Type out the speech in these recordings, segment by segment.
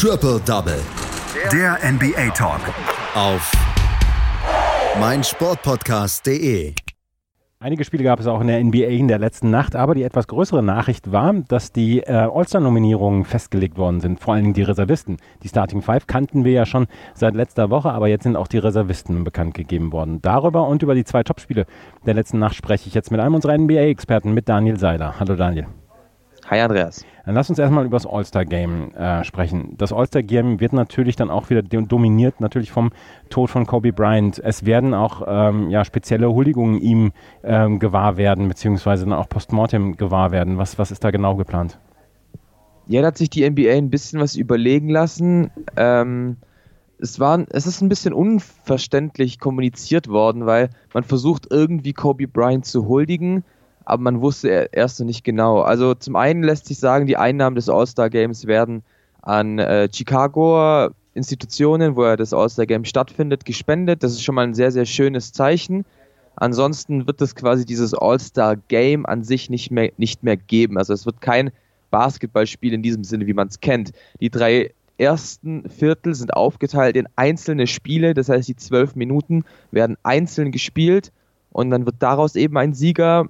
Triple Double. Der NBA Talk. Auf meinsportpodcast.de. Einige Spiele gab es auch in der NBA in der letzten Nacht, aber die etwas größere Nachricht war, dass die äh, All-Star-Nominierungen festgelegt worden sind, vor allem die Reservisten. Die Starting Five kannten wir ja schon seit letzter Woche, aber jetzt sind auch die Reservisten bekannt gegeben worden. Darüber und über die zwei Topspiele der letzten Nacht spreche ich jetzt mit einem unserer NBA-Experten, mit Daniel Seiler. Hallo Daniel. Hi Andreas. Dann lass uns erstmal über das All-Star-Game äh, sprechen. Das All-Star-Game wird natürlich dann auch wieder dominiert, natürlich vom Tod von Kobe Bryant. Es werden auch ähm, ja, spezielle Huldigungen ihm ähm, gewahr werden, beziehungsweise dann auch Postmortem gewahr werden. Was, was ist da genau geplant? Ja, da hat sich die NBA ein bisschen was überlegen lassen. Ähm, es, war, es ist ein bisschen unverständlich kommuniziert worden, weil man versucht irgendwie Kobe Bryant zu huldigen aber man wusste erst noch nicht genau. Also zum einen lässt sich sagen, die Einnahmen des All-Star Games werden an äh, Chicago Institutionen, wo ja das All-Star Game stattfindet, gespendet. Das ist schon mal ein sehr, sehr schönes Zeichen. Ansonsten wird es quasi dieses All-Star Game an sich nicht mehr, nicht mehr geben. Also es wird kein Basketballspiel in diesem Sinne, wie man es kennt. Die drei ersten Viertel sind aufgeteilt in einzelne Spiele, das heißt die zwölf Minuten werden einzeln gespielt und dann wird daraus eben ein Sieger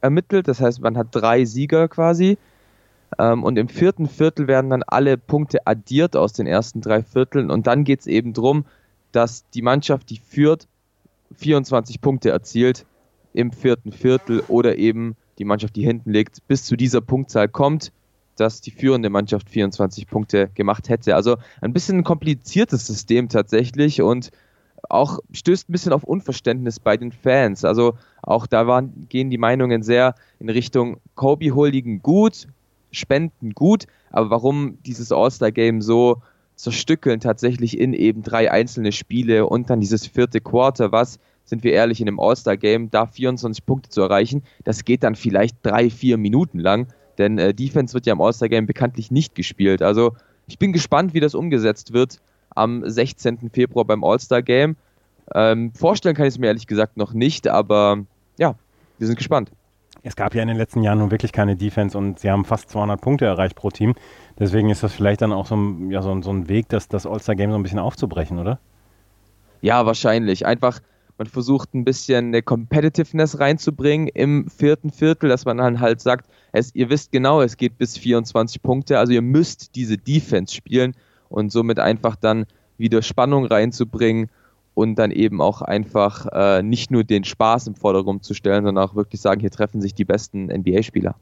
ermittelt. Das heißt, man hat drei Sieger quasi. Ähm, und im vierten Viertel werden dann alle Punkte addiert aus den ersten drei Vierteln. Und dann geht es eben darum, dass die Mannschaft, die führt, 24 Punkte erzielt im vierten Viertel oder eben die Mannschaft, die hinten liegt, bis zu dieser Punktzahl kommt, dass die führende Mannschaft 24 Punkte gemacht hätte. Also ein bisschen ein kompliziertes System tatsächlich und auch stößt ein bisschen auf Unverständnis bei den Fans. Also auch da waren, gehen die Meinungen sehr in Richtung Kobe huldigen gut, spenden gut, aber warum dieses All-Star-Game so zerstückeln tatsächlich in eben drei einzelne Spiele und dann dieses vierte Quarter, was, sind wir ehrlich, in einem All-Star-Game da 24 Punkte zu erreichen, das geht dann vielleicht drei, vier Minuten lang, denn äh, Defense wird ja im All-Star-Game bekanntlich nicht gespielt. Also ich bin gespannt, wie das umgesetzt wird am 16. Februar beim All-Star-Game. Ähm, vorstellen kann ich es mir ehrlich gesagt noch nicht, aber ja, wir sind gespannt. Es gab ja in den letzten Jahren nun wirklich keine Defense und sie haben fast 200 Punkte erreicht pro Team. Deswegen ist das vielleicht dann auch so ein, ja, so, so ein Weg, das, das All-Star-Game so ein bisschen aufzubrechen, oder? Ja, wahrscheinlich. Einfach, man versucht ein bisschen eine Competitiveness reinzubringen im vierten Viertel, dass man dann halt sagt, es, ihr wisst genau, es geht bis 24 Punkte, also ihr müsst diese Defense spielen und somit einfach dann wieder Spannung reinzubringen und dann eben auch einfach äh, nicht nur den Spaß im Vordergrund zu stellen, sondern auch wirklich sagen, hier treffen sich die besten NBA-Spieler.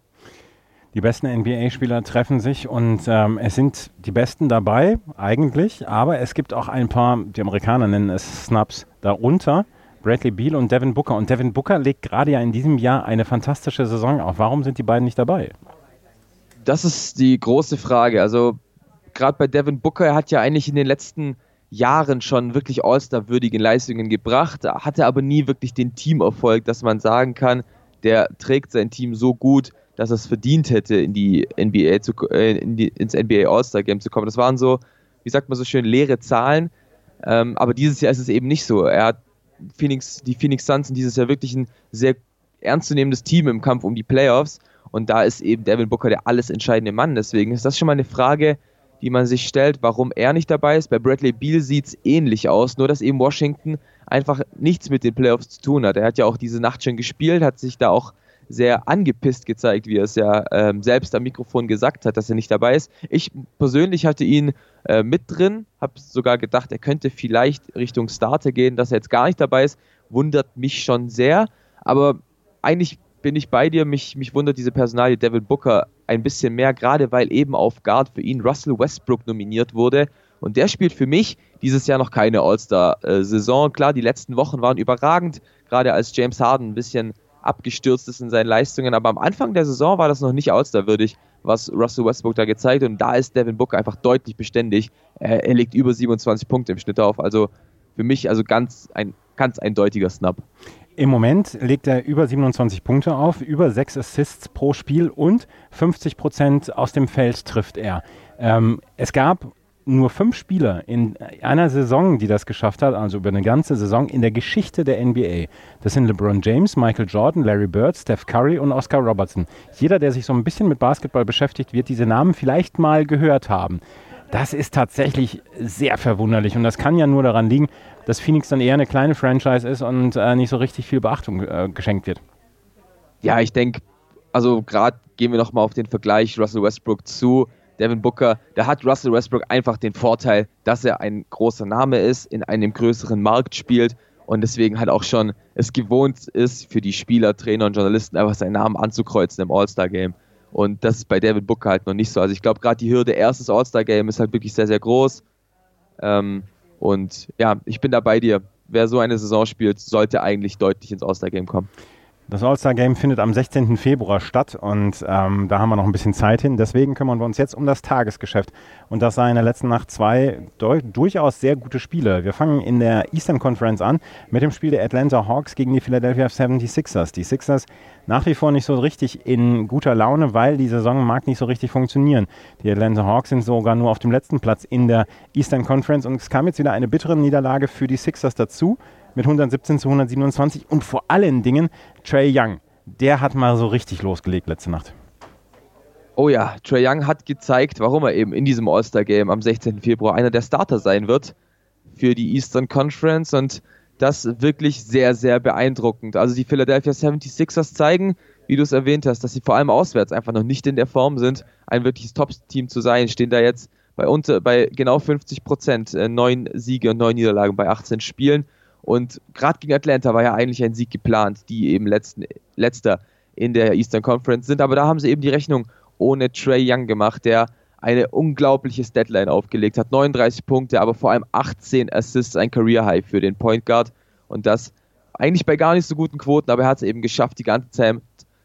Die besten NBA-Spieler treffen sich und ähm, es sind die Besten dabei, eigentlich, aber es gibt auch ein paar, die Amerikaner nennen es Snaps, darunter. Bradley Beal und Devin Booker. Und Devin Booker legt gerade ja in diesem Jahr eine fantastische Saison auf. Warum sind die beiden nicht dabei? Das ist die große Frage. Also gerade bei Devin Booker, er hat ja eigentlich in den letzten Jahren schon wirklich All-Star-würdige Leistungen gebracht, hatte aber nie wirklich den Teamerfolg, dass man sagen kann, der trägt sein Team so gut, dass er es verdient hätte, in die NBA zu, äh, in die, ins NBA All-Star-Game zu kommen. Das waren so, wie sagt man so schön, leere Zahlen. Ähm, aber dieses Jahr ist es eben nicht so. Er hat Phoenix, die Phoenix Suns sind dieses Jahr wirklich ein sehr ernstzunehmendes Team im Kampf um die Playoffs. Und da ist eben Devin Booker der alles entscheidende Mann. Deswegen ist das schon mal eine Frage, die man sich stellt, warum er nicht dabei ist. Bei Bradley Beal sieht es ähnlich aus, nur dass eben Washington einfach nichts mit den Playoffs zu tun hat. Er hat ja auch diese Nacht schon gespielt, hat sich da auch sehr angepisst gezeigt, wie er es ja ähm, selbst am Mikrofon gesagt hat, dass er nicht dabei ist. Ich persönlich hatte ihn äh, mit drin, habe sogar gedacht, er könnte vielleicht Richtung Starter gehen, dass er jetzt gar nicht dabei ist, wundert mich schon sehr. Aber eigentlich bin ich bei dir. Mich, mich wundert diese Personalie Devin Booker ein bisschen mehr, gerade weil eben auf Guard für ihn Russell Westbrook nominiert wurde. Und der spielt für mich dieses Jahr noch keine All-Star-Saison. Klar, die letzten Wochen waren überragend, gerade als James Harden ein bisschen abgestürzt ist in seinen Leistungen. Aber am Anfang der Saison war das noch nicht All-Star-würdig, was Russell Westbrook da gezeigt hat. Und da ist Devin Booker einfach deutlich beständig. Er, er legt über 27 Punkte im Schnitt auf. Also für mich also ganz ein ganz eindeutiger Snap. Im Moment legt er über 27 Punkte auf, über 6 Assists pro Spiel und 50 Prozent aus dem Feld trifft er. Ähm, es gab nur fünf Spieler in einer Saison, die das geschafft hat, also über eine ganze Saison in der Geschichte der NBA. Das sind LeBron James, Michael Jordan, Larry Bird, Steph Curry und Oscar Robertson. Jeder, der sich so ein bisschen mit Basketball beschäftigt, wird diese Namen vielleicht mal gehört haben. Das ist tatsächlich sehr verwunderlich und das kann ja nur daran liegen, dass Phoenix dann eher eine kleine Franchise ist und äh, nicht so richtig viel Beachtung äh, geschenkt wird. Ja, ich denke, also gerade gehen wir nochmal auf den Vergleich Russell Westbrook zu Devin Booker. Da hat Russell Westbrook einfach den Vorteil, dass er ein großer Name ist, in einem größeren Markt spielt und deswegen halt auch schon es gewohnt ist, für die Spieler, Trainer und Journalisten einfach seinen Namen anzukreuzen im All-Star-Game. Und das ist bei David Booker halt noch nicht so. Also ich glaube, gerade die Hürde erstes All-Star-Game ist halt wirklich sehr, sehr groß. Ähm, und ja, ich bin da bei dir. Wer so eine Saison spielt, sollte eigentlich deutlich ins All-Star-Game kommen. Das All-Star-Game findet am 16. Februar statt und ähm, da haben wir noch ein bisschen Zeit hin. Deswegen kümmern wir uns jetzt um das Tagesgeschäft. Und das sah in der letzten Nacht zwei durchaus sehr gute Spiele. Wir fangen in der Eastern Conference an mit dem Spiel der Atlanta Hawks gegen die Philadelphia 76ers. Die Sixers nach wie vor nicht so richtig in guter Laune, weil die Saison mag nicht so richtig funktionieren. Die Atlanta Hawks sind sogar nur auf dem letzten Platz in der Eastern Conference und es kam jetzt wieder eine bittere Niederlage für die Sixers dazu mit 117 zu 127 und vor allen Dingen Trey Young. Der hat mal so richtig losgelegt letzte Nacht. Oh ja, Trey Young hat gezeigt, warum er eben in diesem All-Star-Game am 16. Februar einer der Starter sein wird für die Eastern Conference und das wirklich sehr, sehr beeindruckend. Also die Philadelphia 76ers zeigen, wie du es erwähnt hast, dass sie vor allem auswärts einfach noch nicht in der Form sind, ein wirkliches Top-Team zu sein, stehen da jetzt bei, unter, bei genau 50 Prozent, äh, neun Siege und neun Niederlagen bei 18 Spielen und gerade gegen Atlanta war ja eigentlich ein Sieg geplant, die eben letzten, letzter in der Eastern Conference sind. Aber da haben sie eben die Rechnung ohne Trey Young gemacht, der eine unglaubliches Deadline aufgelegt hat. 39 Punkte, aber vor allem 18 Assists, ein Career High für den Point Guard. Und das eigentlich bei gar nicht so guten Quoten, aber er hat es eben geschafft, die ganze Zeit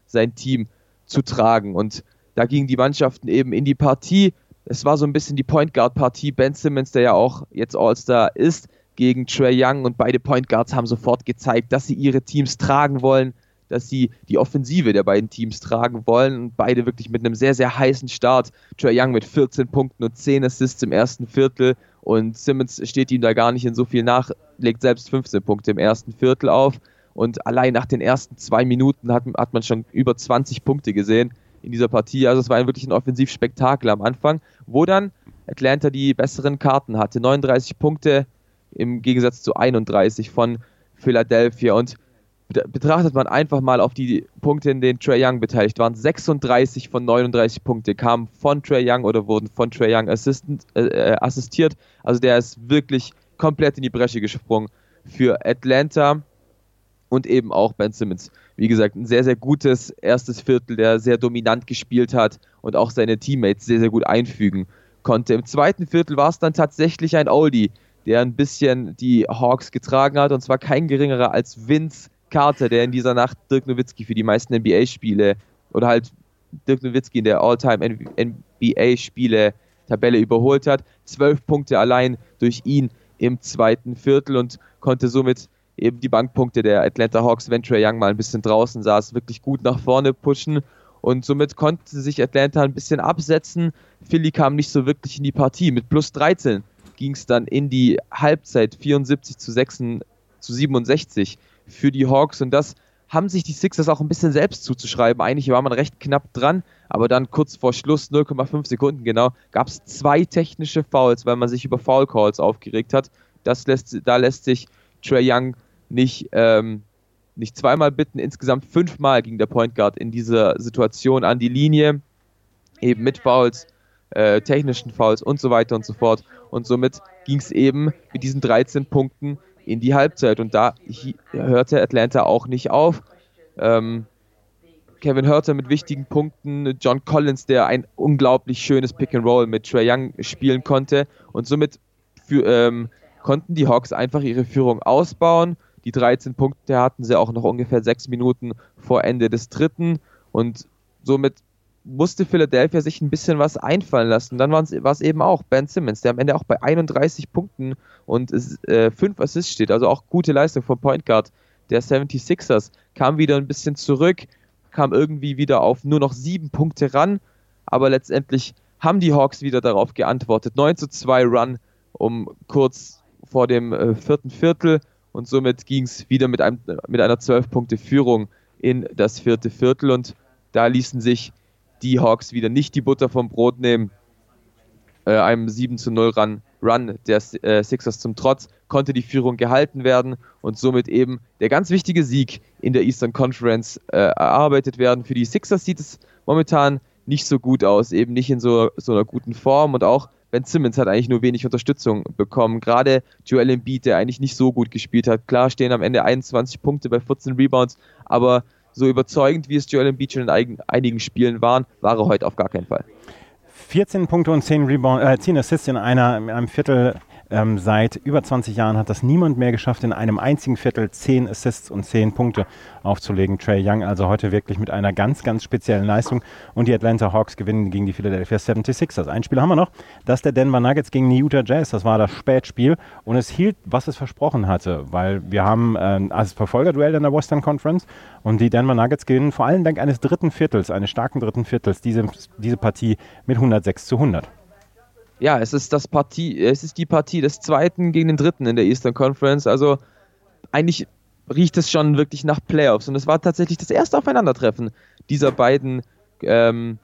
sein Team zu tragen. Und da gingen die Mannschaften eben in die Partie. Es war so ein bisschen die Point Guard Partie. Ben Simmons, der ja auch jetzt All-Star ist, gegen Trey Young und beide Point Guards haben sofort gezeigt, dass sie ihre Teams tragen wollen, dass sie die Offensive der beiden Teams tragen wollen und beide wirklich mit einem sehr, sehr heißen Start. Trey Young mit 14 Punkten und 10 Assists im ersten Viertel und Simmons steht ihm da gar nicht in so viel nach, legt selbst 15 Punkte im ersten Viertel auf und allein nach den ersten zwei Minuten hat, hat man schon über 20 Punkte gesehen in dieser Partie. Also es war wirklich ein Offensivspektakel am Anfang, wo dann Atlanta die besseren Karten hatte. 39 Punkte, im Gegensatz zu 31 von Philadelphia. Und betrachtet man einfach mal auf die Punkte, in denen Trey Young beteiligt waren, 36 von 39 Punkte kamen von Trey Young oder wurden von Trey Young äh, äh, assistiert. Also der ist wirklich komplett in die Bresche gesprungen für Atlanta und eben auch Ben Simmons. Wie gesagt, ein sehr, sehr gutes erstes Viertel, der sehr dominant gespielt hat und auch seine Teammates sehr, sehr gut einfügen konnte. Im zweiten Viertel war es dann tatsächlich ein Oldie, der ein bisschen die Hawks getragen hat. Und zwar kein geringerer als Vince Carter, der in dieser Nacht Dirk Nowitzki für die meisten NBA-Spiele oder halt Dirk Nowitzki in der All-Time NBA-Spiele Tabelle überholt hat. Zwölf Punkte allein durch ihn im zweiten Viertel und konnte somit eben die Bankpunkte der Atlanta Hawks, wenn Trey Young mal ein bisschen draußen saß, wirklich gut nach vorne pushen. Und somit konnte sich Atlanta ein bisschen absetzen. Philly kam nicht so wirklich in die Partie mit plus 13 ging es dann in die Halbzeit 74 zu, 6, zu 67 für die Hawks und das haben sich die Sixers auch ein bisschen selbst zuzuschreiben. Eigentlich war man recht knapp dran, aber dann kurz vor Schluss, 0,5 Sekunden genau, gab es zwei technische Fouls, weil man sich über Foul Calls aufgeregt hat. Das lässt, da lässt sich Trey Young nicht, ähm, nicht zweimal bitten. Insgesamt fünfmal ging der Point Guard in dieser Situation an die Linie, eben mit Fouls äh, technischen Fouls und so weiter und so fort. Und somit ging es eben mit diesen 13 Punkten in die Halbzeit. Und da hörte Atlanta auch nicht auf. Ähm, Kevin Hörter mit wichtigen Punkten, John Collins, der ein unglaublich schönes Pick and Roll mit Trey Young spielen konnte. Und somit für, ähm, konnten die Hawks einfach ihre Führung ausbauen. Die 13 Punkte hatten sie auch noch ungefähr sechs Minuten vor Ende des dritten. Und somit musste Philadelphia sich ein bisschen was einfallen lassen. Dann war es eben auch Ben Simmons, der am Ende auch bei 31 Punkten und äh, 5 Assists steht. Also auch gute Leistung vom Point Guard der 76ers. Kam wieder ein bisschen zurück, kam irgendwie wieder auf nur noch 7 Punkte ran, aber letztendlich haben die Hawks wieder darauf geantwortet. 9 zu 2 Run um kurz vor dem äh, vierten Viertel und somit ging es wieder mit, einem, mit einer 12-Punkte-Führung in das vierte Viertel und da ließen sich die Hawks wieder nicht die Butter vom Brot nehmen. äh, einem 7 zu 0 Run, Run der äh, Sixers zum Trotz konnte die Führung gehalten werden und somit eben der ganz wichtige Sieg in der Eastern Conference äh, erarbeitet werden. Für die Sixers sieht es momentan nicht so gut aus, eben nicht in so, so einer guten Form und auch Ben Simmons hat eigentlich nur wenig Unterstützung bekommen. Gerade Joel Embiid, der eigentlich nicht so gut gespielt hat. Klar stehen am Ende 21 Punkte bei 14 Rebounds, aber so überzeugend, wie es Joel Embiid schon in einigen Spielen waren, war er heute auf gar keinen Fall. 14 Punkte und 10, Rebound, äh, 10 Assists in, einer, in einem Viertel ähm, seit über 20 Jahren hat das niemand mehr geschafft, in einem einzigen Viertel 10 Assists und 10 Punkte aufzulegen. Trey Young also heute wirklich mit einer ganz, ganz speziellen Leistung. Und die Atlanta Hawks gewinnen gegen die Philadelphia 76ers. Ein Spiel haben wir noch, das der Denver Nuggets gegen die Utah Jazz. Das war das Spätspiel. Und es hielt, was es versprochen hatte, weil wir haben äh, als Verfolgerduell in der Western Conference und die Denver Nuggets gewinnen vor allem dank eines dritten Viertels, eines starken dritten Viertels, diese, diese Partie mit 106 zu 100 ja, es ist das Partie, es ist die Partie des zweiten gegen den dritten in der Eastern Conference. Also eigentlich riecht es schon wirklich nach Playoffs. Und es war tatsächlich das erste Aufeinandertreffen dieser beiden ähm,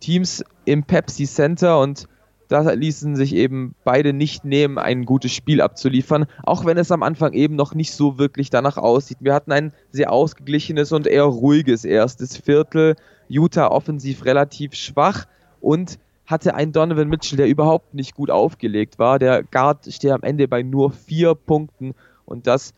Teams im Pepsi Center und da ließen sich eben beide nicht nehmen, ein gutes Spiel abzuliefern, auch wenn es am Anfang eben noch nicht so wirklich danach aussieht. Wir hatten ein sehr ausgeglichenes und eher ruhiges erstes Viertel. Utah offensiv relativ schwach und hatte ein Donovan Mitchell, der überhaupt nicht gut aufgelegt war. Der Guard steht am Ende bei nur vier Punkten und das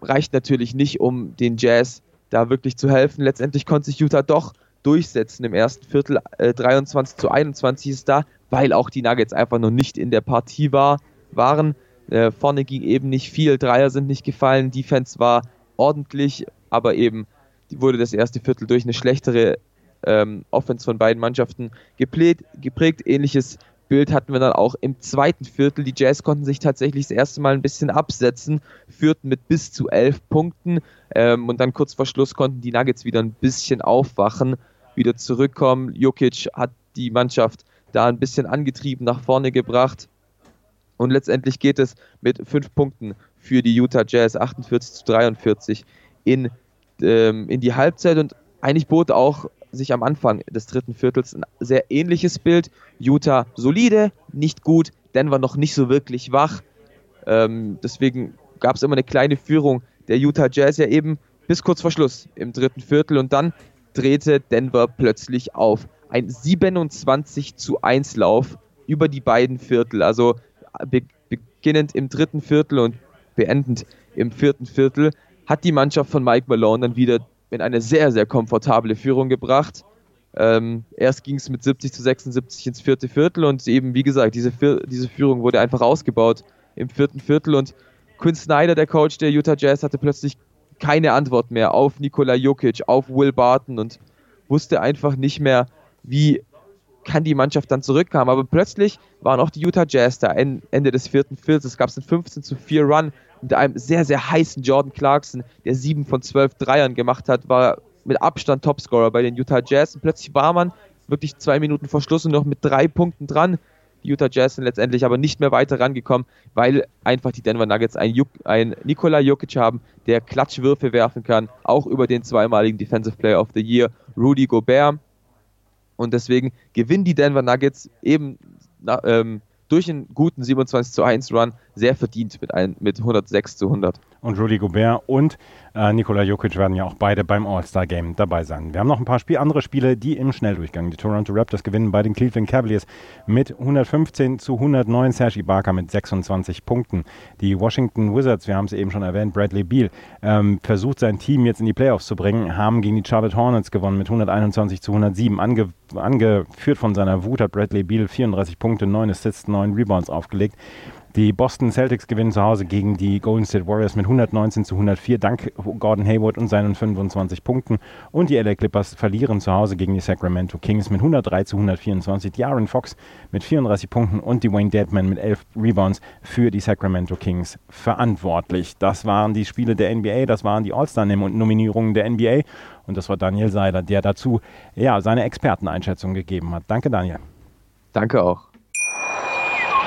reicht natürlich nicht, um den Jazz da wirklich zu helfen. Letztendlich konnte sich Utah doch durchsetzen im ersten Viertel. Äh, 23 zu 21 ist da, weil auch die Nuggets einfach noch nicht in der Partie war, waren. Äh, vorne ging eben nicht viel, Dreier sind nicht gefallen, Defense war ordentlich, aber eben wurde das erste Viertel durch eine schlechtere ähm, Offense von beiden Mannschaften geprägt, geprägt. Ähnliches Bild hatten wir dann auch im zweiten Viertel. Die Jazz konnten sich tatsächlich das erste Mal ein bisschen absetzen, führten mit bis zu elf Punkten ähm, und dann kurz vor Schluss konnten die Nuggets wieder ein bisschen aufwachen, wieder zurückkommen. Jokic hat die Mannschaft da ein bisschen angetrieben, nach vorne gebracht und letztendlich geht es mit fünf Punkten für die Utah Jazz 48 zu 43 in, ähm, in die Halbzeit und eigentlich bot auch sich am Anfang des dritten Viertels ein sehr ähnliches Bild. Utah solide, nicht gut, Denver noch nicht so wirklich wach. Ähm, deswegen gab es immer eine kleine Führung der Utah Jazz ja eben bis kurz vor Schluss im dritten Viertel und dann drehte Denver plötzlich auf. Ein 27 zu 1 Lauf über die beiden Viertel, also be beginnend im dritten Viertel und beendend im vierten Viertel, hat die Mannschaft von Mike Malone dann wieder in eine sehr, sehr komfortable Führung gebracht. Ähm, erst ging es mit 70 zu 76 ins vierte Viertel und eben, wie gesagt, diese, diese Führung wurde einfach ausgebaut im vierten Viertel und Quinn Snyder, der Coach der Utah Jazz, hatte plötzlich keine Antwort mehr auf Nikola Jokic, auf Will Barton und wusste einfach nicht mehr, wie kann die Mannschaft dann zurückkommen. Aber plötzlich waren auch die Utah Jazz da Ende des vierten Viertels. Es gab einen 15 zu 4 Run mit einem sehr, sehr heißen Jordan Clarkson, der 7 von 12 Dreiern gemacht hat, war mit Abstand Topscorer bei den Utah Jazz. Und plötzlich war man wirklich zwei Minuten vor Schluss und noch mit drei Punkten dran. Die Utah Jazz sind letztendlich aber nicht mehr weiter rangekommen, weil einfach die Denver Nuggets einen, Juk einen Nikola Jokic haben, der Klatschwürfe werfen kann, auch über den zweimaligen Defensive Player of the Year, Rudy Gobert. Und deswegen gewinnen die Denver Nuggets eben na, ähm, durch einen guten 27 zu 1 Run sehr verdient mit, ein, mit 106 zu 100. Und Rudy Gobert und äh, Nikola Jokic werden ja auch beide beim All-Star-Game dabei sein. Wir haben noch ein paar Spiel, andere Spiele, die im Schnelldurchgang. Die Toronto Raptors gewinnen bei den Cleveland Cavaliers mit 115 zu 109. Sergi Barker mit 26 Punkten. Die Washington Wizards, wir haben es eben schon erwähnt, Bradley Beal, ähm, versucht sein Team jetzt in die Playoffs zu bringen, haben gegen die Charlotte Hornets gewonnen mit 121 zu 107. Ange angeführt von seiner Wut hat Bradley Beal 34 Punkte, 9 Assists, 9 Rebounds aufgelegt. Die Boston Celtics gewinnen zu Hause gegen die Golden State Warriors mit 119 zu 104 dank Gordon Hayward und seinen 25 Punkten. Und die LA Clippers verlieren zu Hause gegen die Sacramento Kings mit 103 zu 124. Die Aaron Fox mit 34 Punkten und die Wayne Deadman mit 11 Rebounds für die Sacramento Kings verantwortlich. Das waren die Spiele der NBA, das waren die All-Star-Nominierungen der NBA. Und das war Daniel Seiler, der dazu ja, seine Experteneinschätzung gegeben hat. Danke, Daniel. Danke auch.